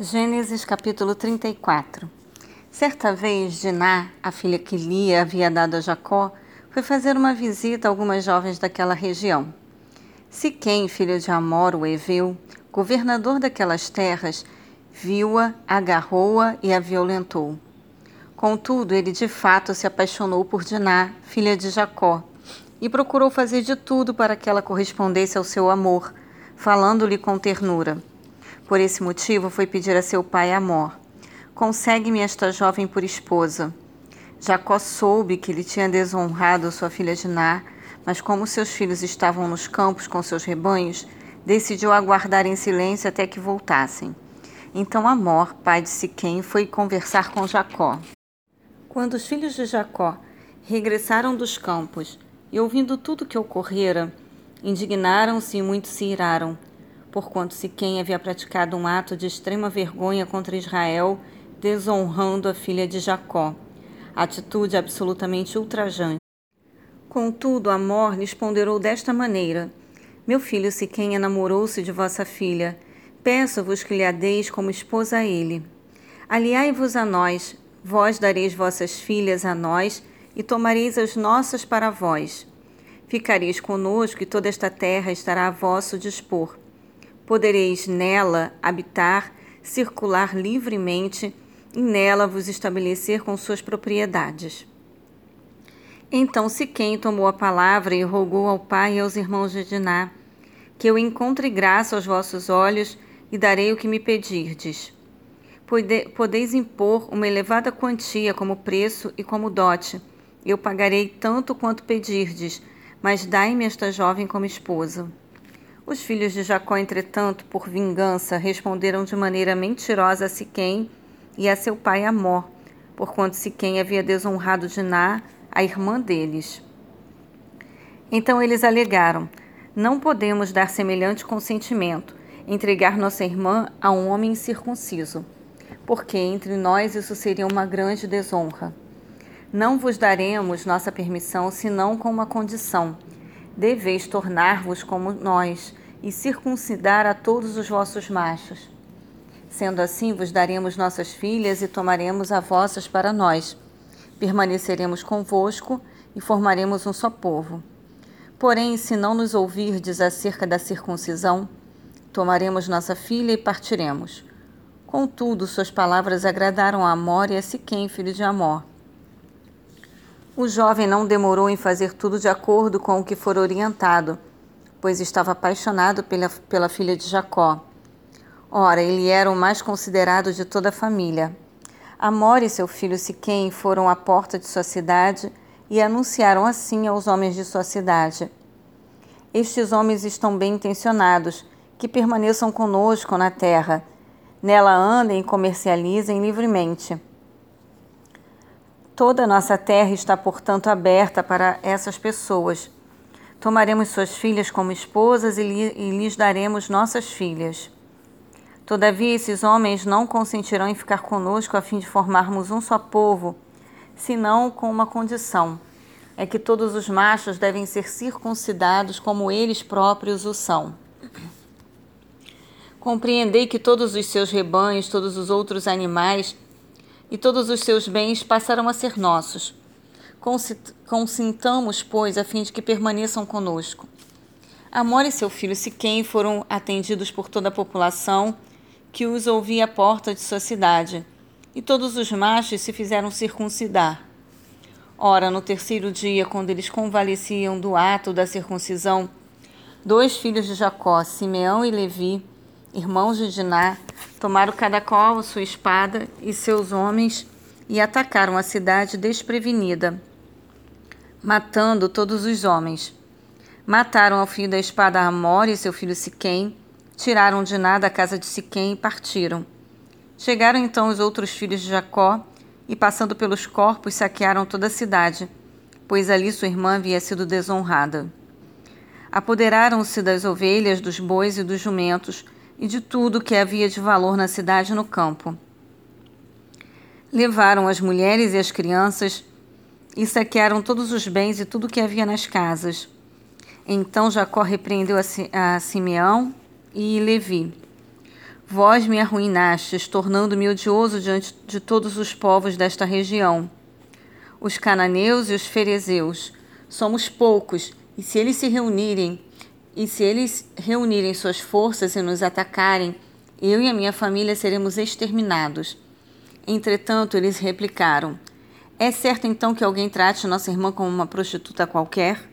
Gênesis capítulo 34 Certa vez, Diná, a filha que Lia havia dado a Jacó, foi fazer uma visita a algumas jovens daquela região. Siquém, filho de Amor, o Eveu, governador daquelas terras, viu-a, agarrou-a e a violentou. Contudo, ele de fato se apaixonou por Diná, filha de Jacó, e procurou fazer de tudo para que ela correspondesse ao seu amor, falando-lhe com ternura. Por esse motivo, foi pedir a seu pai Amor: Consegue-me esta jovem por esposa. Jacó soube que ele tinha desonrado sua filha Diná, mas como seus filhos estavam nos campos com seus rebanhos, decidiu aguardar em silêncio até que voltassem. Então Amor, pai de Siquém, foi conversar com Jacó. Quando os filhos de Jacó regressaram dos campos e ouvindo tudo que ocorrera, indignaram-se e muito se iraram porquanto Siquém havia praticado um ato de extrema vergonha contra Israel, desonrando a filha de Jacó. Atitude absolutamente ultrajante. Contudo, Amor lhes ponderou desta maneira: Meu filho Siquém enamorou-se de vossa filha. Peço-vos que lhe a deis como esposa a ele. Aliai-vos a nós, vós dareis vossas filhas a nós, e tomareis as nossas para vós. Ficareis conosco, e toda esta terra estará a vosso dispor. Podereis nela habitar, circular livremente e nela vos estabelecer com suas propriedades. Então Siquém tomou a palavra e rogou ao pai e aos irmãos de Diná, que eu encontre graça aos vossos olhos e darei o que me pedirdes. Podeis impor uma elevada quantia como preço e como dote. Eu pagarei tanto quanto pedirdes, mas dai-me esta jovem como esposa. Os filhos de Jacó, entretanto, por vingança, responderam de maneira mentirosa a Siquém e a seu pai Amor, porquanto Siquém havia desonrado Diná, a irmã deles. Então eles alegaram: Não podemos dar semelhante consentimento, entregar nossa irmã a um homem incircunciso, porque entre nós isso seria uma grande desonra. Não vos daremos nossa permissão senão com uma condição deveis tornar-vos como nós e circuncidar a todos os vossos machos. Sendo assim, vos daremos nossas filhas e tomaremos a vossas para nós. Permaneceremos convosco e formaremos um só povo. Porém, se não nos ouvirdes acerca da circuncisão, tomaremos nossa filha e partiremos. Contudo, suas palavras agradaram a Amor e a Siquém, filho de Amor. O jovem não demorou em fazer tudo de acordo com o que for orientado, pois estava apaixonado pela, pela filha de Jacó. Ora, ele era o mais considerado de toda a família. Amor e seu filho Siquém foram à porta de sua cidade e anunciaram assim aos homens de sua cidade: Estes homens estão bem intencionados, que permaneçam conosco na terra. Nela andem e comercializem livremente. Toda a nossa terra está, portanto, aberta para essas pessoas. Tomaremos suas filhas como esposas e, e lhes daremos nossas filhas. Todavia, esses homens não consentirão em ficar conosco a fim de formarmos um só povo, senão com uma condição: é que todos os machos devem ser circuncidados como eles próprios o são. Compreendei que todos os seus rebanhos, todos os outros animais, e todos os seus bens passarão a ser nossos. Consintamos, pois, a fim de que permaneçam conosco. Amor e seu filho Siquém foram atendidos por toda a população que os ouvia à porta de sua cidade, e todos os machos se fizeram circuncidar. Ora, no terceiro dia, quando eles convalesciam do ato da circuncisão, dois filhos de Jacó, Simeão e Levi, irmãos de Diná, tomaram cada qual sua espada e seus homens e atacaram a cidade desprevenida, matando todos os homens. Mataram ao filho da espada Amor e seu filho Siquém, tiraram Diná da casa de Siquém e partiram. Chegaram então os outros filhos de Jacó e, passando pelos corpos, saquearam toda a cidade, pois ali sua irmã havia sido desonrada. Apoderaram-se das ovelhas, dos bois e dos jumentos, e de tudo que havia de valor na cidade e no campo. Levaram as mulheres e as crianças e saquearam todos os bens e tudo que havia nas casas. Então Jacó repreendeu a Simeão e Levi. Vós me arruinastes, tornando-me odioso diante de todos os povos desta região. Os cananeus e os ferezeus. Somos poucos, e se eles se reunirem, e se eles reunirem suas forças e nos atacarem, eu e a minha família seremos exterminados. Entretanto, eles replicaram: É certo então que alguém trate nossa irmã como uma prostituta qualquer?